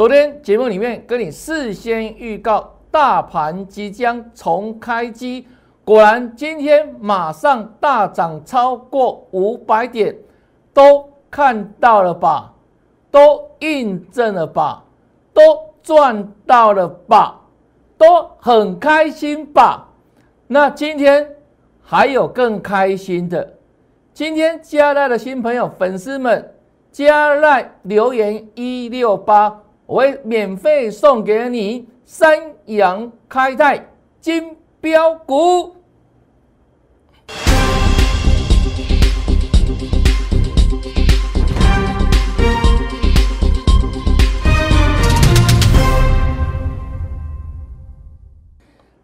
昨天节目里面跟你事先预告，大盘即将重开机，果然今天马上大涨超过五百点，都看到了吧？都印证了吧？都赚到了吧？都很开心吧？那今天还有更开心的，今天加来的新朋友、粉丝们，加来留言一六八。我会免费送给你三阳开泰金标股。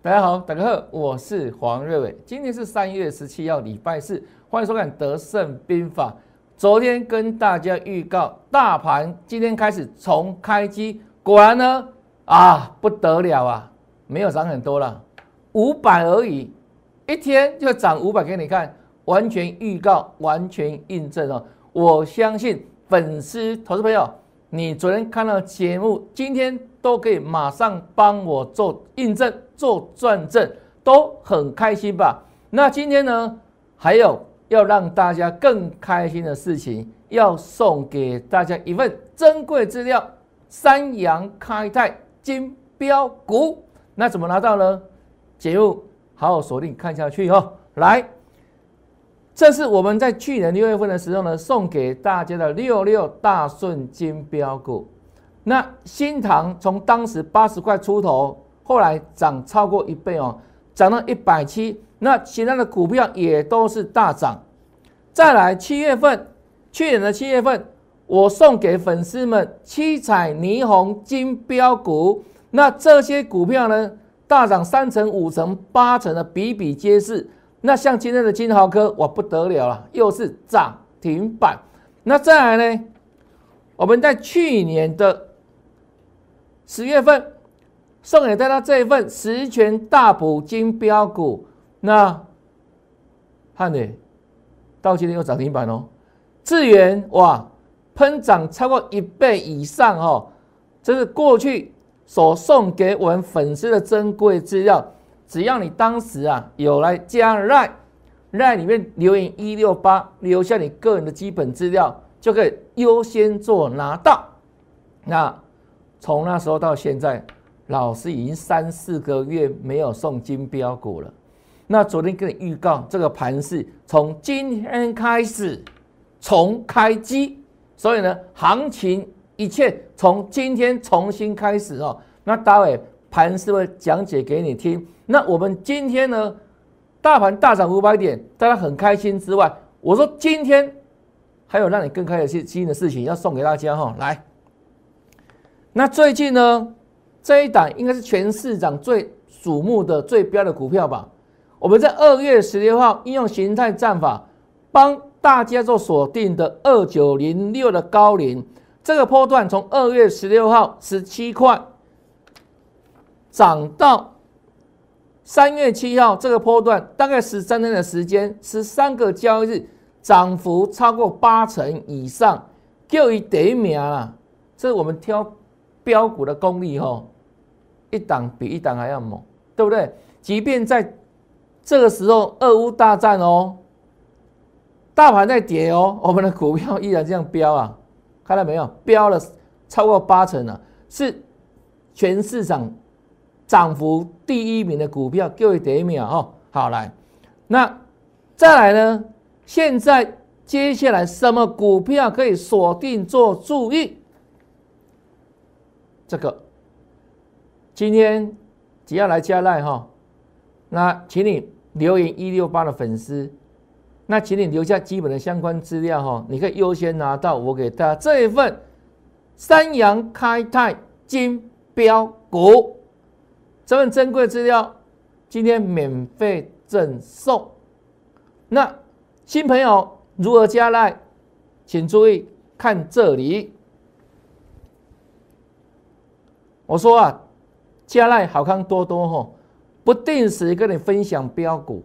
大家好，大家好，我是黄瑞伟。今天是三月十七号，礼拜四，欢迎收看《德胜兵法》。昨天跟大家预告，大盘今天开始重开机，果然呢啊不得了啊，没有涨很多了，五百而已，一天就涨五百给你看，完全预告，完全印证哦。我相信粉丝、投资朋友，你昨天看到节目，今天都可以马上帮我做印证、做转正，都很开心吧？那今天呢，还有。要让大家更开心的事情，要送给大家一份珍贵资料——三阳开泰金标股。那怎么拿到呢？节目好好锁定看下去哦。来，这是我们在去年六月份的时候呢，送给大家的六六大顺金标股。那新塘从当时八十块出头，后来涨超过一倍哦，涨到一百七。那其他的股票也都是大涨。再来七月份，去年的七月份，我送给粉丝们七彩霓虹金标股。那这些股票呢，大涨三成、五成、八成的比比皆是。那像今天的金豪科，哇不得了了，又是涨停板。那再来呢，我们在去年的十月份送给大家这一份十全大补金标股。那看呢，到今天又涨停板哦，智源哇，喷涨超过一倍以上哦，这是过去所送给我们粉丝的珍贵资料。只要你当时啊有来加赖赖里面留言一六八，留下你个人的基本资料，就可以优先做拿到。那从那时候到现在，老师已经三四个月没有送金标股了。那昨天跟你预告，这个盘是从今天开始重开机，所以呢，行情一切从今天重新开始哦。那待会盘是会讲解给你听。那我们今天呢，大盘大涨五百点，大家很开心之外，我说今天还有让你更开心的事情要送给大家哈。来，那最近呢，这一档应该是全市场最瞩目的最标的股票吧。我们在二月十六号应用形态战法，帮大家做锁定的二九零六的高龄，这个波段从二月十六号十七块涨到三月七号，这个波段大概十三天的时间，十三个交易日，涨幅超过八成以上，就一得名了。这是我们挑标股的功力哈，一档比一档还要猛，对不对？即便在这个时候，俄乌大战哦，大盘在跌哦，我们的股票依然这样飙啊，看到没有？飙了超过八成了，是全市场涨幅第一名的股票，各位第一秒哦。好来，那再来呢？现在接下来什么股票可以锁定做注意？这个今天只要来加赖哈，那请你。留言一六八的粉丝，那请你留下基本的相关资料哈，你可以优先拿到我给大家这一份三阳开泰金标股这份珍贵资料，今天免费赠送。那新朋友如何加赖？请注意看这里，我说啊，加来好康多多哈。不定时跟你分享标股，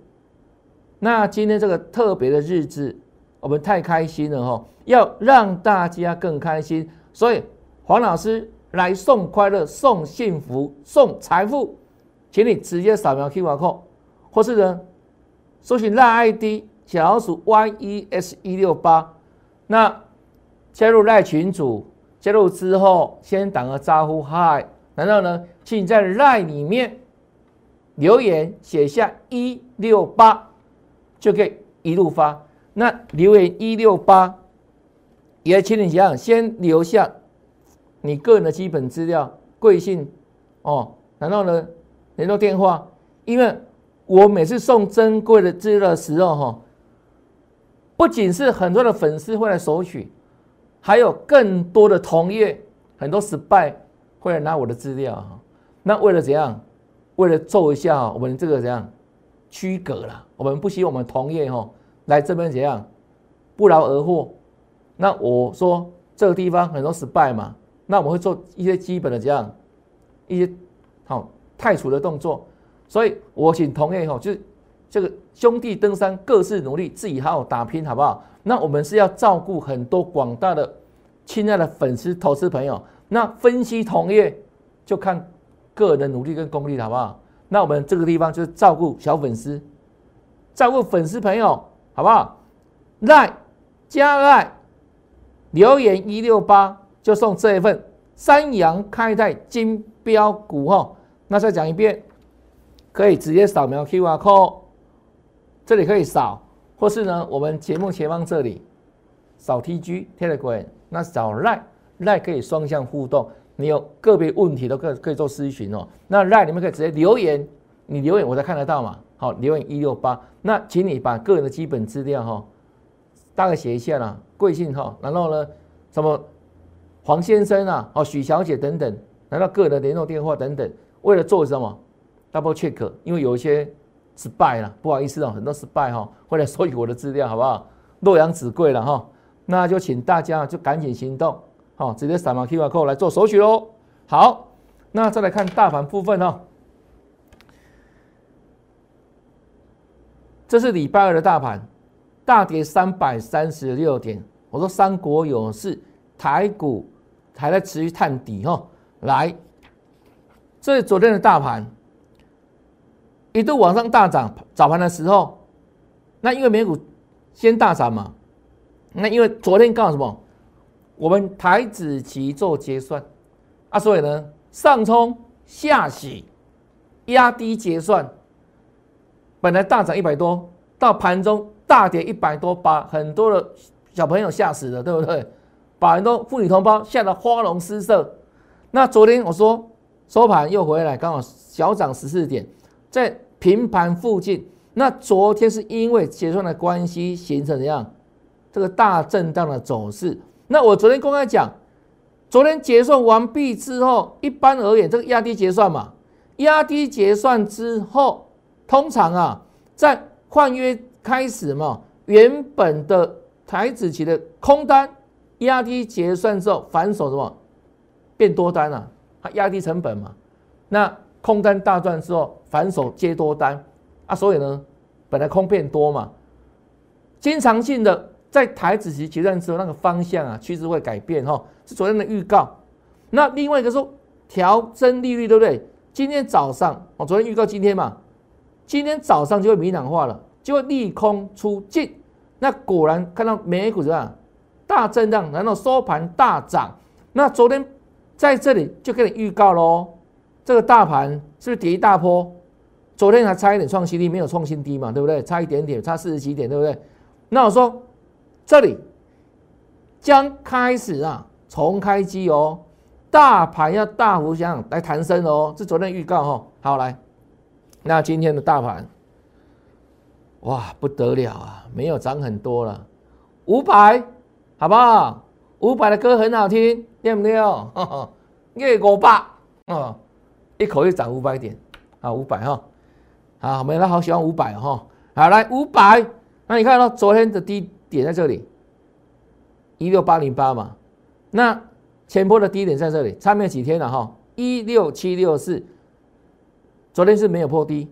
那今天这个特别的日子，我们太开心了哈！要让大家更开心，所以黄老师来送快乐、送幸福、送财富，请你直接扫描 QR code，或是呢搜寻赖 ID 小老鼠 YES 一六八，那加入赖群组，加入之后先打个招呼嗨，然后呢，请你在赖里面留言写下一六八，就可以一路发。那留言一六八，也请你想想，先留下你个人的基本资料、贵姓？哦，然后呢，联络电话，因为我每次送珍贵的资料的时候，哈，不仅是很多的粉丝会来索取，还有更多的同业，很多失败会来拿我的资料哈。那为了怎样？为了做一下我们这个怎样区隔了？我们不希望我们同业哈。来这边怎样不劳而获？那我说这个地方很多失败嘛，那我们会做一些基本的这样一些好太除的动作。所以我请同业哈，就是这个兄弟登山各自努力，自己好好打拼，好不好？那我们是要照顾很多广大的亲爱的粉丝、投资朋友。那分析同业就看个人的努力跟功力了，好不好？那我们这个地方就是照顾小粉丝，照顾粉丝朋友。好不好？赖加赖留言一六八就送这一份三阳开泰金标股哈。那再讲一遍，可以直接扫描 Q R code，这里可以扫，或是呢，我们节目前方这里扫 T G Telegram，那扫赖赖可以双向互动，你有个别问题都可可以做咨询哦。那赖你们可以直接留言，你留言我才看得到嘛。好，留言一六八，那请你把个人的基本资料哈，大概写一下啦，贵姓哈，然后呢，什么黄先生啊，哦许小姐等等，然后个人的联络电话等等，为了做什么？double check，因为有一些失败了，不好意思哦，很多失败哈，为了收取我的资料，好不好？洛阳纸贵了哈，那就请大家就赶紧行动，哦，直接扫码 QR code 来做索取喽。好，那再来看大盘部分哈。这是礼拜二的大盘，大跌三百三十六点。我说三国勇士，台股还在持续探底哈。来，这是昨天的大盘，一度往上大涨，早盘的时候，那因为美股先大涨嘛，那因为昨天刚好什么？我们台子期做结算啊，所以呢，上冲下洗，压低结算。本来大涨一百多，到盘中大跌一百多，把很多的小朋友吓死了，对不对？把很多妇女同胞吓得花容失色。那昨天我说收盘又回来，刚好小涨十四点，在平盘附近。那昨天是因为结算的关系形成怎样？这个大震荡的走势。那我昨天公开讲，昨天结算完毕之后，一般而言，这个压低结算嘛，压低结算之后。通常啊，在换约开始嘛，原本的台子期的空单压低结算之后，反手什么变多单了？它压低成本嘛。那空单大赚之后，反手接多单啊，所以呢，本来空变多嘛，经常性的在台子期结算之后，那个方向啊，趋势会改变哈，是昨天的预告。那另外一个说调增利率，对不对？今天早上我昨天预告今天嘛。今天早上就会明朗化了，就会利空出尽。那果然看到美股怎么样？大震荡，然后收盘大涨。那昨天在这里就给你预告喽，这个大盘是不是跌一大波？昨天还差一点创新低，没有创新低嘛，对不对？差一点点，差四十几点，对不对？那我说这里将开始啊重开机哦，大盘要大幅向来弹升哦，是昨天预告哈。好来。那今天的大盘，哇，不得了啊！没有涨很多了，五百，好不好？五百的歌很好听，对不对？月五百，哦，一口气涨五百点，啊，五百哈，好，我们好喜欢五百哈，好来五百，那你看到昨天的低点在这里，一六八零八嘛，那前波的低点在这里，差没有几天了哈，一六七六四。昨天是没有破低，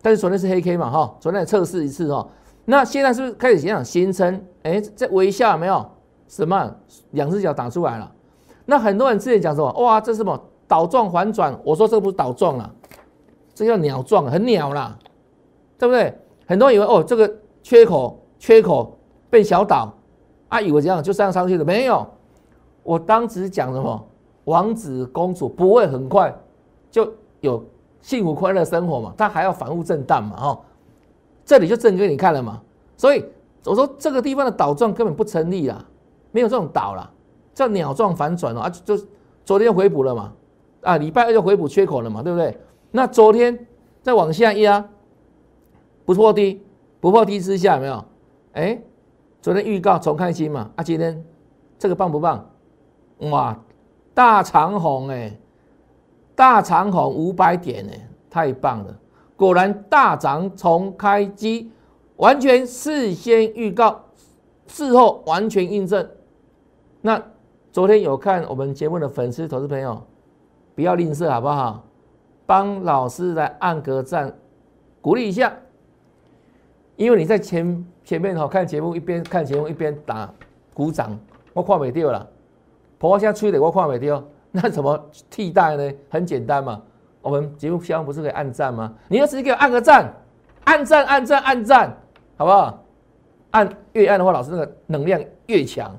但是昨天是黑 K 嘛，哈，昨天测试一次哈，那现在是不是开始想想形成？哎，在微笑没有？什么？两只脚打出来了。那很多人之前讲什么？哇，这是什么倒状反转？我说这不是倒状了，这叫鸟状，很鸟啦，对不对？很多人以为哦，这个缺口缺口被小岛，啊，以为这样就上上去了，没有。我当时讲什么？王子公主不会很快就有幸福快乐生活嘛？他还要反复震荡嘛？哦，这里就证给你看了嘛。所以我说这个地方的倒状根本不成立啦，没有这种倒啦，叫鸟状反转哦啊，就昨天回补了嘛，啊，礼拜二就回补缺口了嘛，对不对？那昨天再往下压，不破低，不破低之下有没有？哎，昨天预告重开心嘛？啊，今天这个棒不棒？哇，大长虹哎，大长虹五百点哎，太棒了！果然大涨重开机，完全事先预告，事后完全印证。那昨天有看我们节目的粉丝、投资朋友，不要吝啬好不好？帮老师来按个赞，鼓励一下。因为你在前前面哈看节目，一边看节目一边打鼓掌，我看没掉了。婆婆现在吹的我看没掉，那怎么替代呢？很简单嘛，我们节目下方不是可以按赞吗？你要直接给我按个赞，按赞按赞按赞，好不好？按越按的话，老师那个能量越强，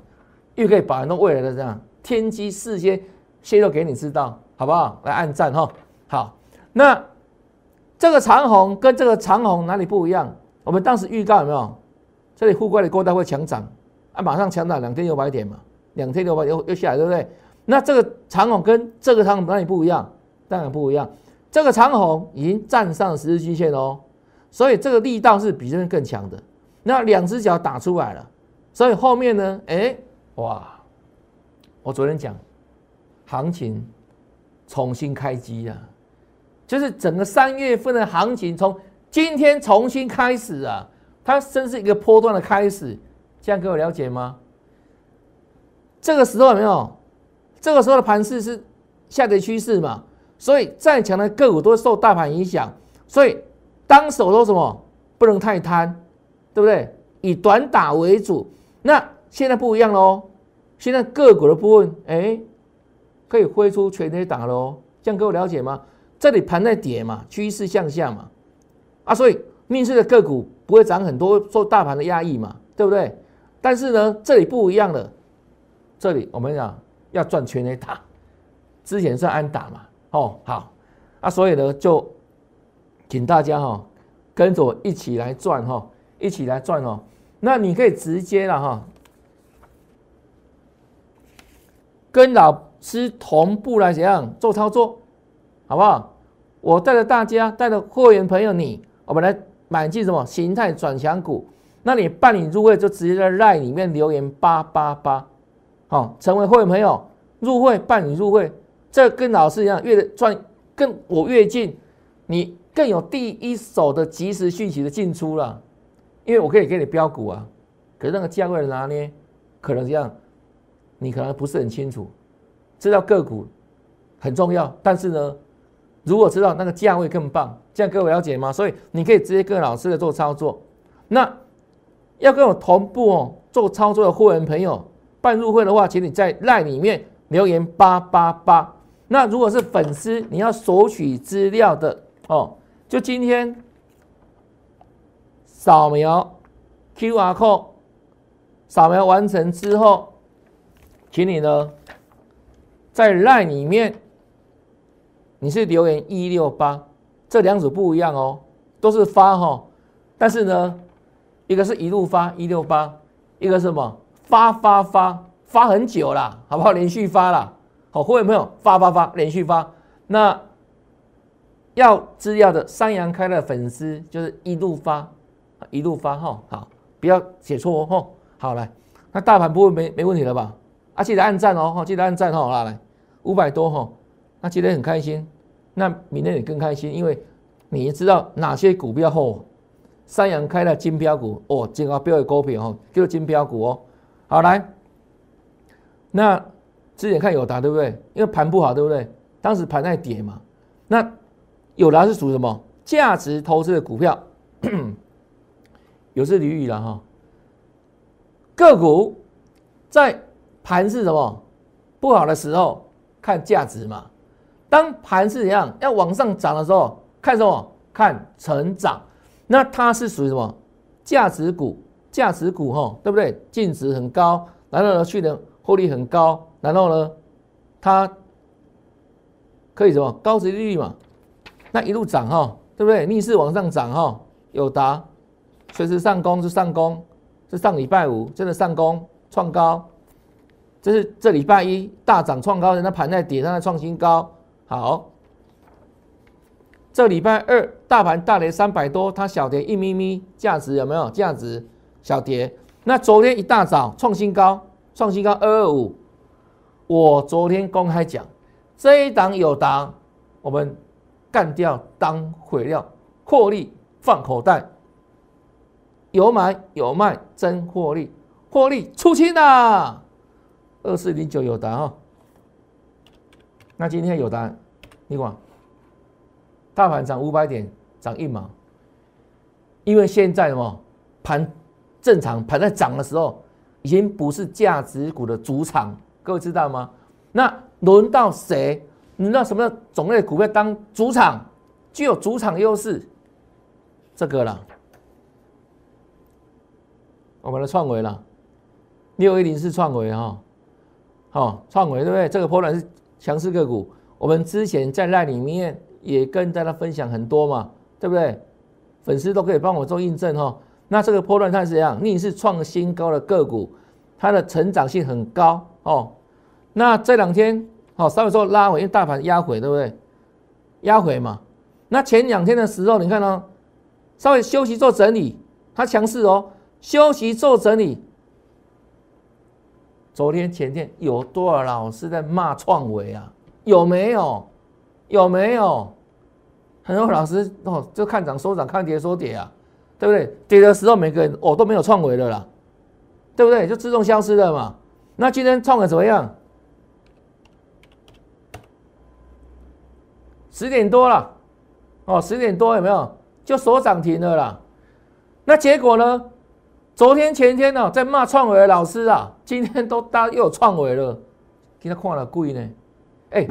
越可以把那未来的这样天机事先泄露给你知道，好不好？来按赞哈。好，那这个长虹跟这个长虹哪里不一样？我们当时预告有没有？这里沪股的高大会强涨，啊，马上强涨两千六百点嘛。两千六百又又下来，对不对？那这个长虹跟这个长虹哪里不一样？当然不一样。这个长虹已经站上十日均线哦，所以这个力道是比这边更强的。那两只脚打出来了，所以后面呢？哎，哇！我昨天讲，行情重新开机啊，就是整个三月份的行情从今天重新开始啊，它真是一个波段的开始。这样各位了解吗？这个时候有没有？这个时候的盘势是下跌趋势嘛？所以再强的个股都会受大盘影响。所以当手都什么？不能太贪，对不对？以短打为主。那现在不一样喽。现在个股的部分，哎，可以挥出全力打喽。这样各位了解吗？这里盘在跌嘛，趋势向下嘛。啊，所以逆势的个股不会涨很多，受大盘的压抑嘛，对不对？但是呢，这里不一样了。这里我们讲要赚全 A 打，之前是安打嘛，哦好，啊所以呢就请大家哈跟着我一起来赚哈，一起来赚哦。那你可以直接了哈，跟老师同步来怎样做操作，好不好？我带着大家，带着会员朋友你，我们来买进什么形态转强股？那你办理入会就直接在赖里面留言八八八。好，成为会员朋友，入会办理入会，这跟老师一样，越赚更我越近，你更有第一手的及时讯息的进出了，因为我可以给你标股啊，可是那个价位的拿捏，可能这样，你可能不是很清楚，知道个股很重要，但是呢，如果知道那个价位更棒，这样各位了解吗？所以你可以直接跟老师的做操作，那要跟我同步哦做操作的会员朋友。办入会的话，请你在 LINE 里面留言八八八。那如果是粉丝，你要索取资料的哦，就今天扫描 Q R code，扫描完成之后，请你呢在 LINE 里面，你是留言一六八，这两组不一样哦，都是发哈，但是呢，一个是一路发一六八，一个什么？发发发发很久啦，好不好？连续发了，好，各位朋友，发发发，连续发。那要资料的三阳开的粉丝就是一路发，一路发哈，好，不要写错哦，好来，那大盘不会没没问题了吧？啊，记得按赞哦，记得按赞哈，来五百多哈，那今天很开心，那明天也更开心，因为你知道哪些股票后三阳开的金标股哦，金高标的股票哦，叫金标股哦。好来，那之前看友达对不对？因为盘不好对不对？当时盘在跌嘛。那友达是属什么？价值投资的股票，有是俚语了哈。个股在盘是什么？不好的时候看价值嘛。当盘是怎样要往上涨的时候，看什么？看成长。那它是属于什么？价值股，价值股哈，对不对？净值很高，然后呢，去年获利很高，然后呢，它可以什么？高值利率嘛。那一路涨哈，对不对？逆势往上涨哈，有达随时上攻是上攻，是上礼拜五真的上攻创高，这是这礼拜一大涨创高，人家盘在跌，它在创新高。好，这礼拜二大盘大跌三百多，它小跌一咪咪，价值有没有？价值小跌。那昨天一大早创新高，创新高二二五。我昨天公开讲，这一档有档，我们干掉当毁料，获利放口袋，有买有卖真获利，获利出清啦。二四零九有档哦。那今天有答案，你管，大盘涨五百点，涨一毛，因为现在什么盘正常盘在涨的时候，已经不是价值股的主场，各位知道吗？那轮到谁？轮到什么种类股票当主场，具有主场优势？这个了，我们的创维了，六一零是创维哈，好，创维对不对？这个波段是。强势个股，我们之前在那里面也跟大家分享很多嘛，对不对？粉丝都可以帮我做印证哈。那这个波段它是怎样？逆势创新高的个股，它的成长性很高哦。那这两天哦，稍微说拉回，因为大盘压回，对不对？压回嘛。那前两天的时候，你看呢，稍微休息做整理，它强势哦，休息做整理。昨天前天有多少老师在骂创维啊？有没有？有没有？很多老师哦，就看涨收涨，看跌收跌啊，对不对？跌的时候每个人哦都没有创维的啦，对不对？就自动消失了嘛。那今天创维怎么样？十点多了，哦，十点多有没有？就锁涨停了啦。那结果呢？昨天前天呢，在骂创维的老师啊，今天都大又有创维了，给他看了贵呢。哎，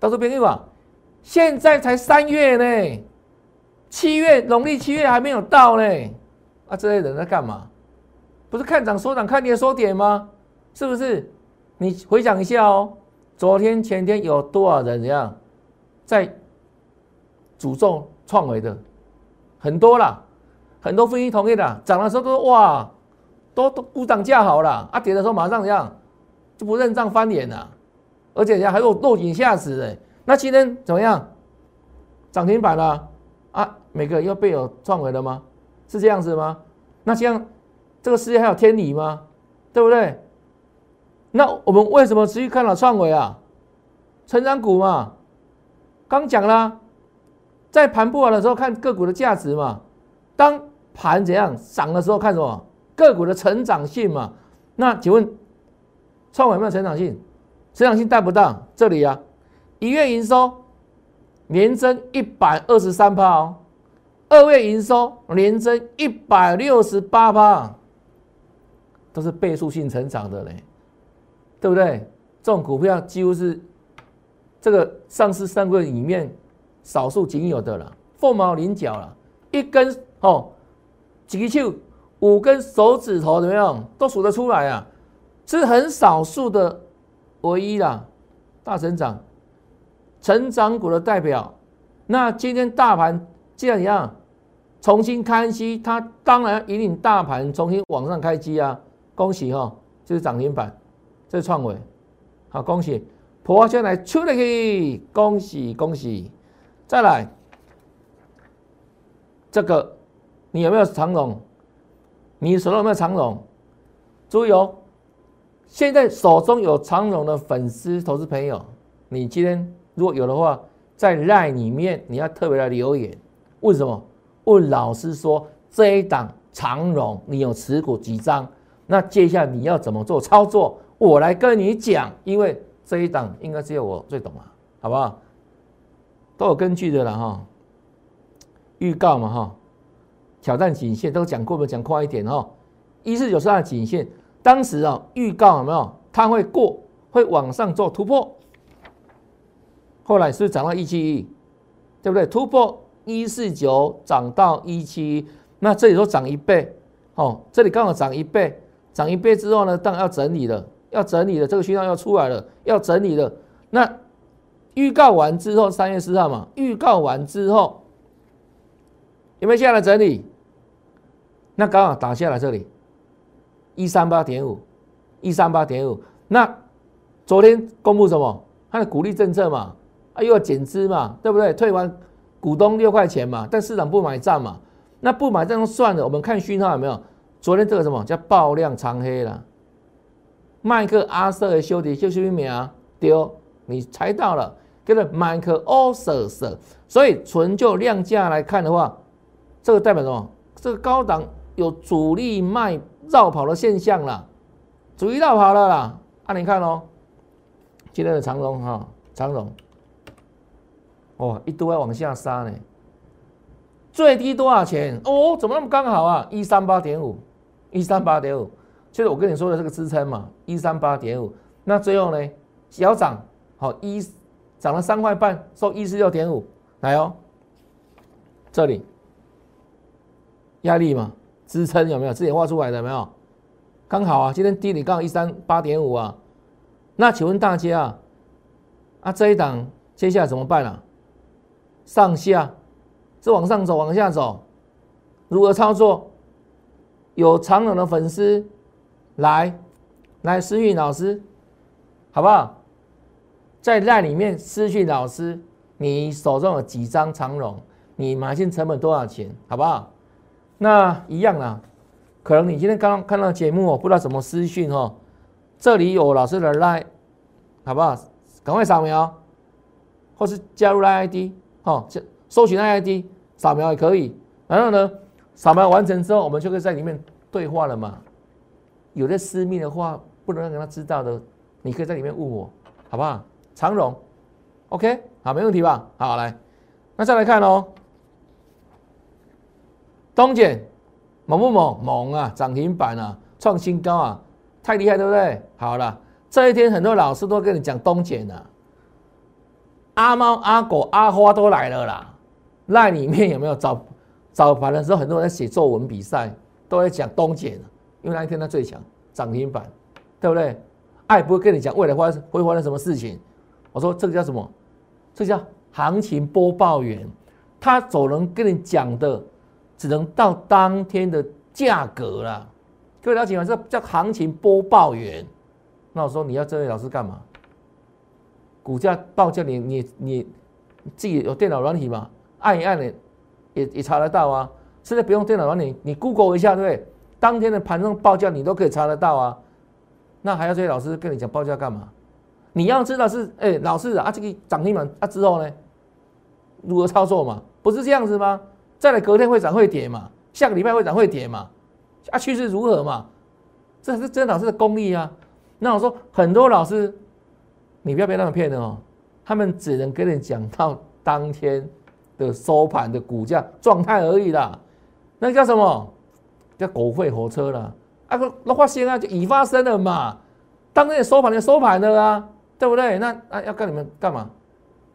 到时候别听吧，现在才三月呢，七月农历七月还没有到呢。啊，这些人在干嘛？不是看涨说涨，看跌说跌吗？是不是？你回想一下哦，昨天前天有多少人怎样在诅咒创维的？很多啦。很多分析同意的，涨的时候都哇，都都股涨价好了，啊跌的时候马上这样就不认账翻脸了，而且人家还有落井下石的。那今天怎么样？涨停板了啊？每个又被有创维了吗？是这样子吗？那这样这个世界还有天理吗？对不对？那我们为什么持续看了创维啊？成长股嘛，刚讲了，在盘不好的时候看个股的价值嘛。当盘怎样涨的时候，看什么个股的成长性嘛？那请问创维有没有成长性？成长性带不到这里啊？一月营收年增一百二十三趴哦，二月营收年增一百六十八趴，都是倍数性成长的嘞，对不对？这种股票几乎是这个上市三个里面少数仅有的了，凤毛麟角了，一根。哦，几个手五根手指头怎么样都数得出来啊？是很少数的唯一啦，大成长，成长股的代表。那今天大盘既然一样重新开机，它当然引领大盘重新往上开机啊！恭喜哈，这是涨停板，这是创维，好恭喜，破下来出了去，恭喜恭喜！再来这个。你有没有长龙？你手中有没有长龙？注意哦，现在手中有长龙的粉丝、投资朋友，你今天如果有的话，在赖里面你要特别的留言，问什么？问老师说这一档长龙你有持股几张？那接下来你要怎么做操作？我来跟你讲，因为这一档应该只有我最懂啊，好不好？都有根据的了哈，预告嘛哈。挑战颈线都讲过没？讲快一点哦。一四九是它的颈线，当时啊预告有没有？它会过会往上做突破，后来是不是涨到一七一，对不对？突破一四九涨到一七，那这里都涨一倍，哦，这里刚好涨一倍，涨一倍之后呢，当然要整理了，要整理了，这个讯号要出来了，要整理了。那预告完之后，三月四号嘛，预告完之后有没有下来整理？那刚好打下来这里一三八点五，一三八点五，那。昨天公布什么？它的鼓励政策嘛，啊又要减资嘛，对不对？退完股东六块钱嘛，但市场不买账嘛，那不买账算了。我们看讯号有没有？昨天这个什么叫爆量长黑了？麦克阿瑟的兄弟就是一名丢，你猜到了，跟着麦克阿瑟瑟。所以纯就量价来看的话，这个代表什么？这个高档有主力卖绕跑的现象了，主力绕跑了啦。啊，你看哦。今天的长龙哈，长龙，哦，一度要往下杀呢。最低多少钱？哦，怎么那么刚好啊？一三八点五，一三八点五，就是我跟你说的这个支撑嘛，一三八点五。那最后呢，小涨，好一涨了三块半，收一四六点五，来哦，这里压力嘛，支撑有没有？之前画出来的没有？刚好啊，今天低点刚好一三八点五啊。那请问大家啊，啊这一档接下来怎么办啊？上下是往上走，往下走，如何操作？有长冷的粉丝来来私讯老师，好不好？在赖里面私讯老师，你手中有几张长龙？你买进成本多少钱？好不好？那一样啊，可能你今天刚刚看到节目哦，不知道怎么私讯哦。这里有老师的 line，好不好？赶快扫描，或是加入 line ID，哦，搜寻 line ID，扫描也可以。然后呢，扫描完成之后，我们就可以在里面对话了嘛。有些私密的话不能让他知道的，你可以在里面问我，好不好？长荣，OK，好，没问题吧？好，来，那再来看哦，东简猛不猛？猛啊，涨停板啊，创新高啊！太厉害，对不对？好了，这一天很多老师都跟你讲东碱了，阿猫、阿狗、阿花都来了啦。那里面有没有早早盘的时候，很多人在写作文比赛，都在讲东碱，因为那一天它最强，涨停板，对不对？爱不会跟你讲未来发会发生什么事情。我说这个叫什么？这叫行情播报员，他总能跟你讲的，只能到当天的价格了。各位了解吗？这叫行情播报员。那我说你要这位老师干嘛？股价报价你你你自己有电脑软体吗？按一按的也也查得到啊。现在不用电脑软体，你 Google 一下，对不对？当天的盘中报价你都可以查得到啊。那还要这些老师跟你讲报价干嘛？你要知道是哎，老师啊，这个涨停板啊之后呢，如何操作嘛？不是这样子吗？再来隔天会涨会跌嘛？下个礼拜会涨会跌嘛？啊，趋势如何嘛？这是真老师的功力啊。那我说很多老师，你不要被他们骗了哦。他们只能跟你讲到当天的收盘的股价状态而已啦。那叫什么？叫狗吠火车了。啊，那发现啊，就已发生了嘛。当天收盘就收盘了啊，对不对？那那要跟你们干嘛？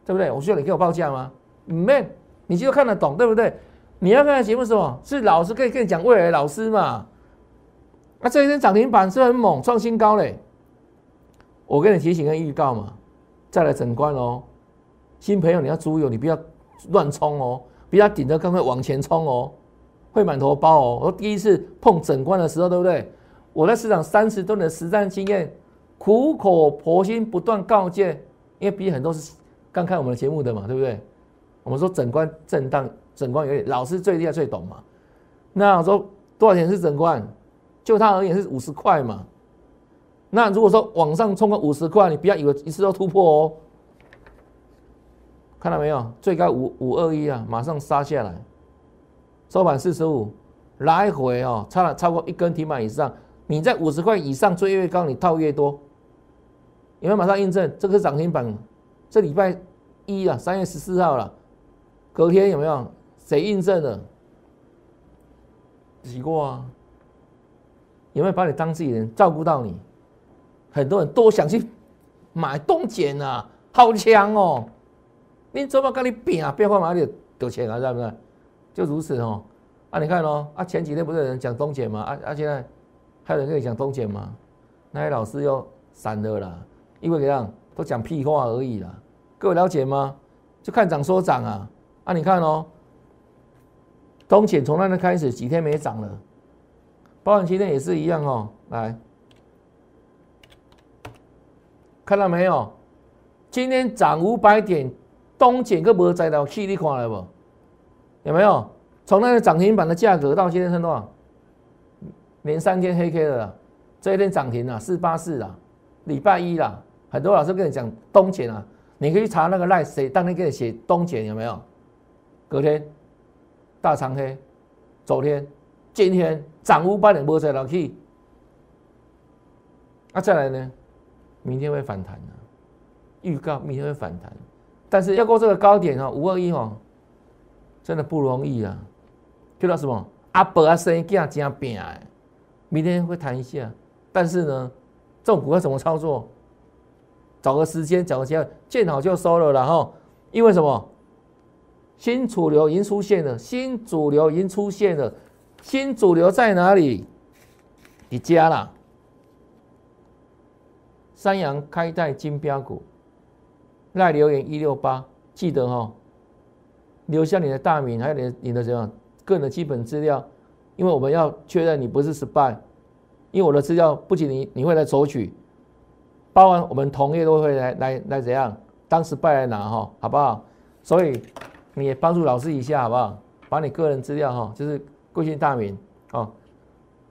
对不对？我需要你给我报价吗？没，你就看得懂，对不对？你要看的节目是什么？是老师可以跟你讲未来老师嘛？那这一天涨停板是很猛，创新高嘞。我跟你提醒跟预告嘛，再来整关哦。新朋友你要注意哦，你不要乱冲哦，不要顶着赶快往前冲哦，会满头包哦。我第一次碰整关的时候，对不对？我在市场三十多年的实战经验，苦口婆心不断告诫，因为毕竟很多是刚看我们的节目的嘛，对不对？我们说整关震荡。整冠有点老师最厉害最懂嘛？那我说多少钱是整冠？就他而言是五十块嘛。那如果说往上冲个五十块，你不要以为一次都突破哦。看到没有？最高五五二一啊，马上杀下来，收盘四十五，来回哦，差了超过一根停板以上。你在五十块以上追越高，你套越多。有没有马上印证？这个是涨停板，这礼拜一啊，三月十四号了，隔天有没有？谁印证了？洗过啊？有没有把你当自己人照顾到你？很多人都想去买东碱啊，好强哦！你怎么跟你比啊？变化哪里有钱啊，是不是？就如此哦。啊，你看哦，啊，前几天不是有人讲东碱吗？啊啊，现在还有人跟你讲东碱吗？那些老师又散了啦，因为怎样都讲屁话而已啦。各位了解吗？就看涨说涨啊。啊，你看哦，东碱从那天开始几天没涨了，包含今天也是一样哦。来，看到没有？今天涨五百点，东碱个无在了去，你看了不？有没有？从那个涨停板的价格到今天是多少？连三天黑 K 了，这一天涨停了四八四啦，礼拜一啦，很多老师跟你讲东碱啊，你可以查那个赖谁当天给你写东碱有没有？隔天大长黑，昨天今天涨五百点波在老去，啊再来呢，明天会反弹的，预告明天会反弹，但是要过这个高点哦，五二一哦，真的不容易啊。遇到什么阿伯啊，生意这样这样变哎，明天会谈一下，但是呢，这种股票怎么操作？找个时间，找个机会，见好就收了，然后因为什么？新主流已经出现了，新主流已经出现了，新主流在哪里？你家啦，三阳开泰金标股，赖留言一六八，记得哈，留下你的大名，还有你你的什么？个人的基本资料，因为我们要确认你不是 spy，因为我的资料不仅你你会来索取，包含我们同业都会来来来怎样当 spy 来拿哈，好不好？所以你也帮助老师一下好不好？把你个人资料哈，就是贵姓大名哦，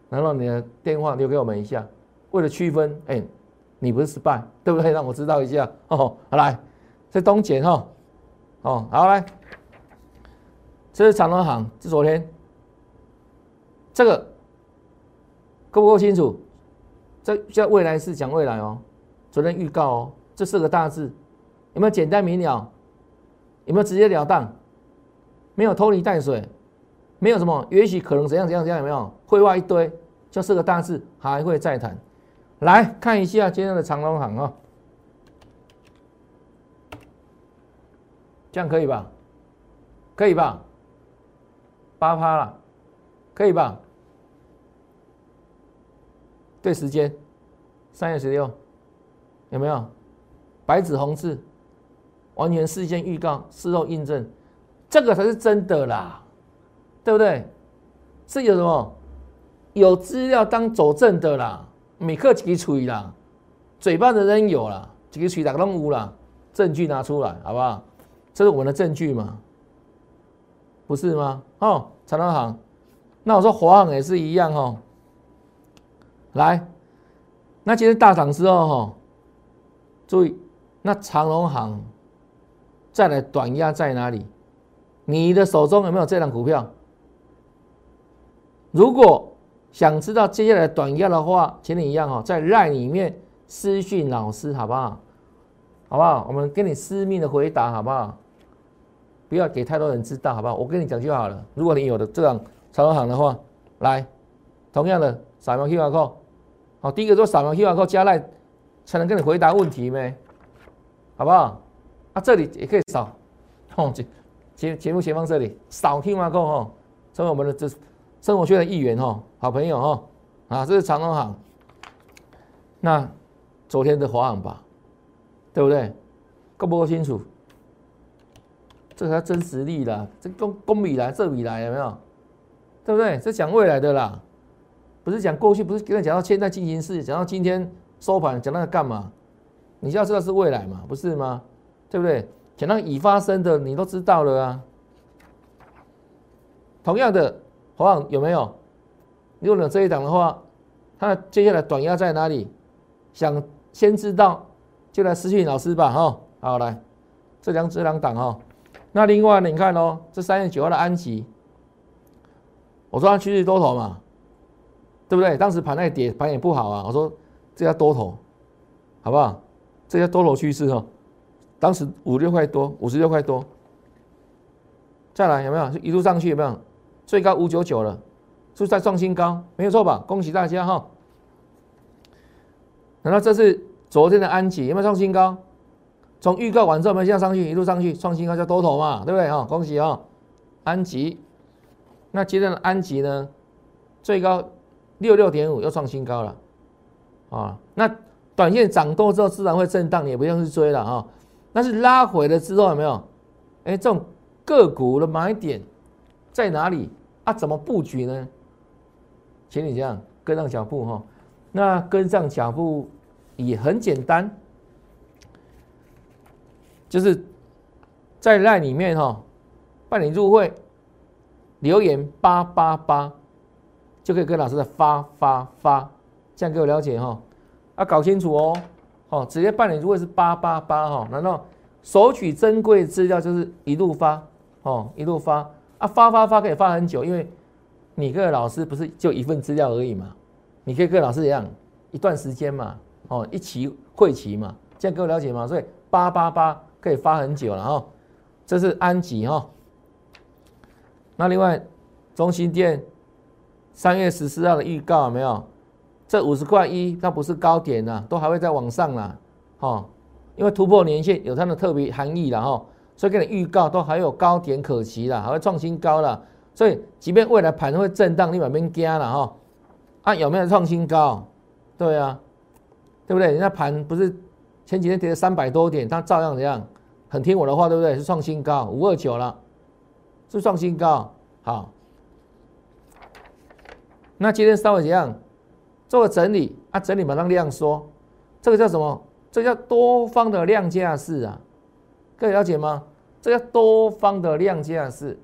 然后你的电话留给我们一下，为了区分，哎，你不是 spy 对不对？让我知道一下哦。好来，这东简哈，哦好来。这是长隆行，是昨天，这个够不够清楚？这叫未来是讲未来哦，昨天预告哦，这四个大字有没有简单明了？有没有直截了当？没有拖泥带水，没有什么也许可能怎样怎样怎样？有没有绘画一堆？就四个大字，还会再谈。来看一下今天的长隆行啊，这样可以吧？可以吧？八趴了，可以吧？对时间，三月十六，有没有？白纸红字，完全事先预告，事后印证，这个才是真的啦，对不对？是有什么？有资料当佐证的啦，每刻几吹啦，嘴巴的人有啦，几个吹打个无啦，证据拿出来，好不好？这是我们的证据嘛？不是吗？哦，长隆行，那我说华航也是一样哦。来，那今天大涨之后哈，注意，那长隆行再来短压在哪里？你的手中有没有这张股票？如果想知道接下来短压的话，请你一样哈，在 LINE 里面私讯老师好不好？好不好？我们给你私密的回答好不好？不要给太多人知道，好不好？我跟你讲就好了。如果你有的这样长隆行的话，来，同样的扫描 QR code，好，第一个做扫描 QR code 加赖，才能跟你回答问题没？好不好？啊，这里也可以扫，哦，节节节目前方这里扫 QR code 哈，成为我们的这生活圈的一员哈，好朋友哈，啊，这是长隆行，那昨天的华航吧，对不对？够不够清楚？这才真实力啦，这公公米来，这米来有没有？对不对？这讲未来的啦，不是讲过去，不是跟他讲到现在进行式，讲到今天收盘，讲那个干嘛？你要知道是未来嘛，不是吗？对不对？讲到已发生的，你都知道了啊。同样的，华航有没有？如果有这一档的话，它接下来短压在哪里？想先知道，就来私信老师吧，哈。好，来，这两这两档哈。那另外呢？你看哦，这三月九号的安吉，我说它趋势多头嘛，对不对？当时盘在跌，盘也不好啊。我说这叫多头，好不好？这叫多头趋势哦。当时五六块多，五十六块多，再来有没有？一路上去有没有？最高五九九了，是不是在创新高？没有错吧？恭喜大家哈！难道这是昨天的安吉有没有创新高？从预告完之后，我们现在上去，一路上去创新高叫多头嘛，对不对哈？恭喜啊，安吉。那接着的安吉呢，最高六六点五又创新高了啊。那短线涨多之后，自然会震荡，也不用去追了啊。但是拉回了之后，有没有？哎，这种个股的买点在哪里啊？怎么布局呢？请你这样跟上脚步哈。那跟上脚步也很简单，就是在赖里面哈，办理入会，留言八八八，就可以跟老师的发发发，这样给我了解哈。啊，搞清楚哦，哦，直接办理如果是八八八哈，难道索取珍贵资料就是一路发哦，一路发啊，发发发可以发很久，因为你个老师不是就一份资料而已嘛。你可以跟老师一样，一段时间嘛，哦，一期会期嘛，这样各位了解吗？所以八八八可以发很久了哈，这是安吉哈。那另外，中心店三月十四号的预告有没有？这五十块一，它不是高点呐，都还会再往上啦，哈，因为突破年线有它的特别含义了哈，所以给你预告都还有高点可期了，还会创新高了，所以即便未来盘会震荡，你把边加了哈。啊，有没有创新高？对啊，对不对？人家盘不是前几天跌了三百多点，它照样怎样？很听我的话，对不对？是创新高，五二九了，是创新高。好，那今天稍微怎样？做个整理啊，整理马上量缩，这个叫什么？这叫多方的量价式啊，各位了解吗？这叫多方的量价式，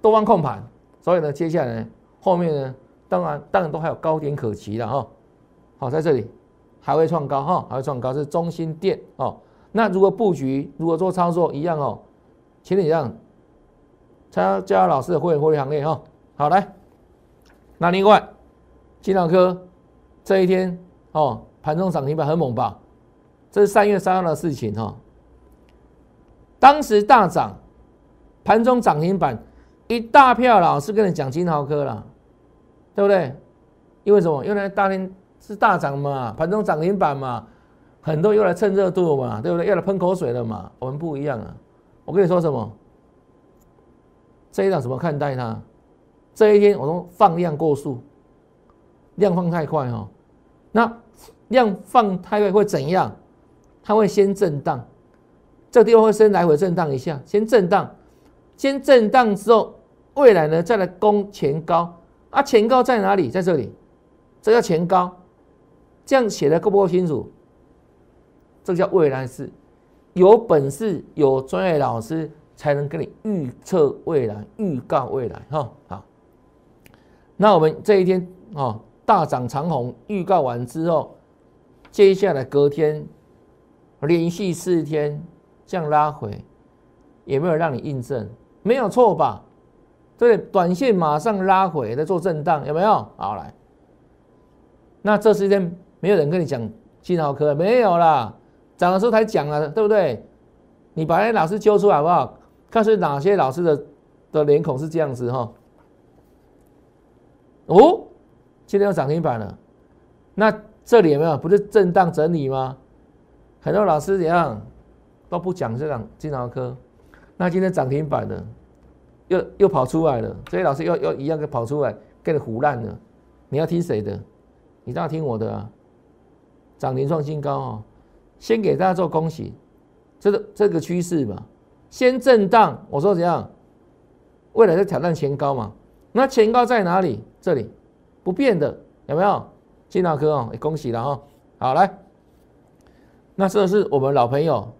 多方控盘。所以呢，接下来后面呢？当然，当然都还有高点可期的哈。好，在这里还会创高哈，还会创高是中心店哦。那如果布局，如果做操作一样哦，请你让参加老师的会员会员行列哈。好来，那另外金脑科这一天哦，盘中涨停板很猛吧？这是三月三号的事情哈。当时大涨，盘中涨停板一大票老师跟你讲金豪科了。对不对？因为什么？因为大天是大涨嘛，盘中涨停板嘛，很多又来蹭热度嘛，对不对？又来喷口水了嘛。我们不一样啊！我跟你说什么？这一档怎么看待它？这一天我说放量过速，量放太快哈。那量放太位会怎样？它会先震荡，这个地方会先来回震荡一下，先震荡，先震荡之后，未来呢再来攻前高。啊，前高在哪里？在这里，这叫前高，这样写的够不够清楚？这叫未来式，有本事有专业老师才能跟你预测未来、预告未来，哈好。那我们这一天哦，大涨长虹预告完之后，接下来隔天连续四天这样拉回，有没有让你印证？没有错吧？对，短线马上拉回，在做震荡，有没有？好来，那这时间没有人跟你讲金豪科，没有啦，涨的时候才讲了，对不对？你把那老师揪出来好不好？看是哪些老师的的脸孔是这样子哈？哦，今天要涨停板了，那这里有没有？不是震荡整理吗？很多老师怎样都不讲这档金豪科，那今天涨停板的。又又跑出来了，这些老师又又一样给跑出来，给你胡烂了。你要听谁的？你当然听我的啊！涨停创新高哦，先给大家做恭喜，这个这个趋势嘛，先震荡。我说怎样？未来在挑战前高嘛？那前高在哪里？这里不变的，有没有？金大科哦，恭喜了哈！好来，那这是我们老朋友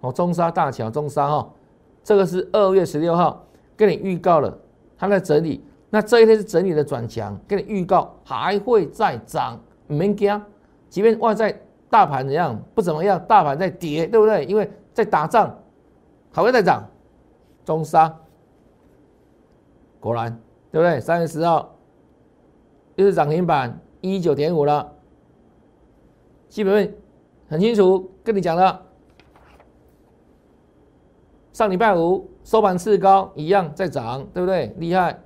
哦，中沙大桥中沙哈，这个是二月十六号。跟你预告了，它在整理，那这一天是整理的转强，跟你预告还会再涨，没惊，即便外在大盘怎样不怎么样，大盘在跌，对不对？因为在打仗，还会再涨。中沙，果然对不对？三月十号又是涨停板一九点五了，基本面很清楚，跟你讲了，上礼拜五。收盘次高一样在涨，对不对？厉害，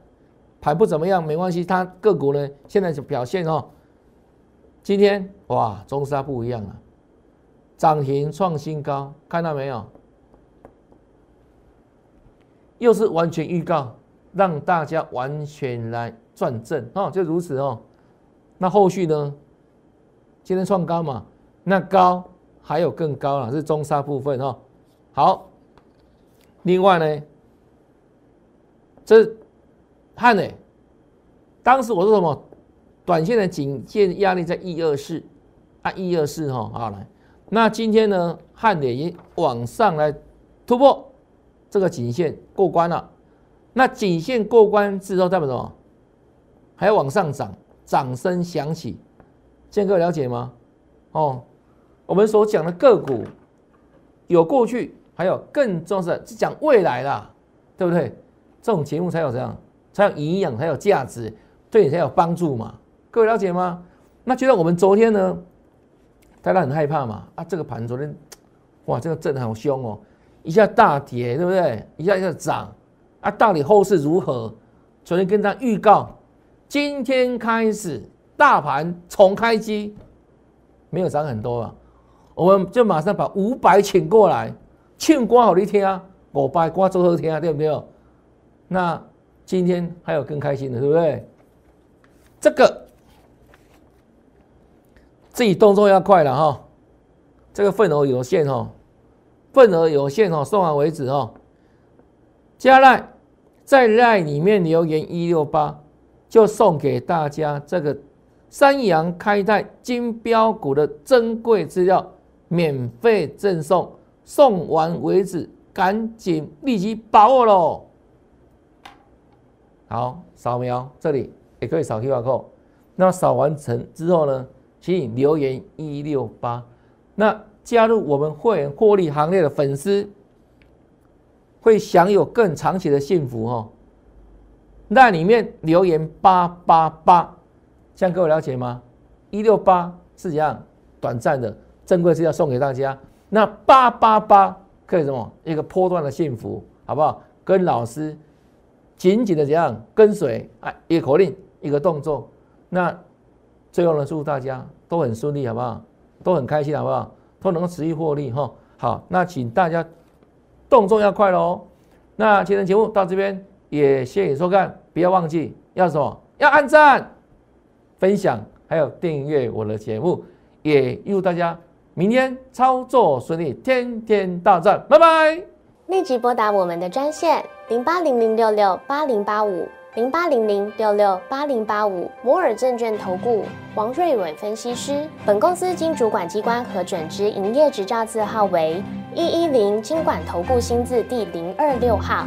盘不怎么样没关系，它个股呢现在就表现哦。今天哇，中沙不一样了，涨停创新高，看到没有？又是完全预告，让大家完全来转正哦，就如此哦。那后续呢？今天创高嘛，那高还有更高了，是中沙部分哦。好，另外呢，这汉磊，当时我说什么？短线的颈线压力在一二四啊，一二四哈，好来。那今天呢，汉磊已往上来突破这个颈线过关了。那颈线过关之后代表什么？还要往上涨，掌声响起。建哥了解吗？哦，我们所讲的个股有过去，还有更重要的是讲未来啦，对不对？这种节目才有这样，才有营养，才有价值，对你才有帮助嘛。各位了解吗？那觉得我们昨天呢，大家很害怕嘛？啊，这个盘昨天，哇，这个震好凶哦，一下大跌，对不对？一下一下涨，啊，到底后市如何？昨天跟他预告，今天开始。大盘重开机，没有涨很多啊，我们就马上把五百请过来，庆瓜好一天啊，五百瓜做好天啊，对不对？那今天还有更开心的，对不对？这个自己动作要快了哈，这个份额有限哦，份额有限哦，送完为止哦。加赖在赖里面留言一六八，就送给大家这个。三阳开泰金标股的珍贵资料，免费赠送，送完为止，赶紧立即把握喽！好，扫描这里也可以扫 QR code。那扫完成之后呢，请你留言一六八。那加入我们会员获利行列的粉丝，会享有更长期的幸福哦。那里面留言八八八。这样各位了解吗？一六八是怎样短暂的珍贵资料送给大家，那八八八可以什么一个波段的幸福，好不好？跟老师紧紧的怎样跟随啊？一个口令，一个动作，那最后呢，祝大家都很顺利，好不好？都很开心，好不好？都能够持续获利哈。好，那请大家动作要快喽。那今天节目到这边也谢谢收看，不要忘记要什么？要按赞。分享还有订阅我的节目，也祝大家明天操作顺利，天天大赚，拜拜！立即拨打我们的专线零八零零六六八零八五零八零零六六八零八五摩尔证券投顾王瑞伟分析师。本公司经主管机关核准之营业执照字号为一一零金管投顾新字第零二六号。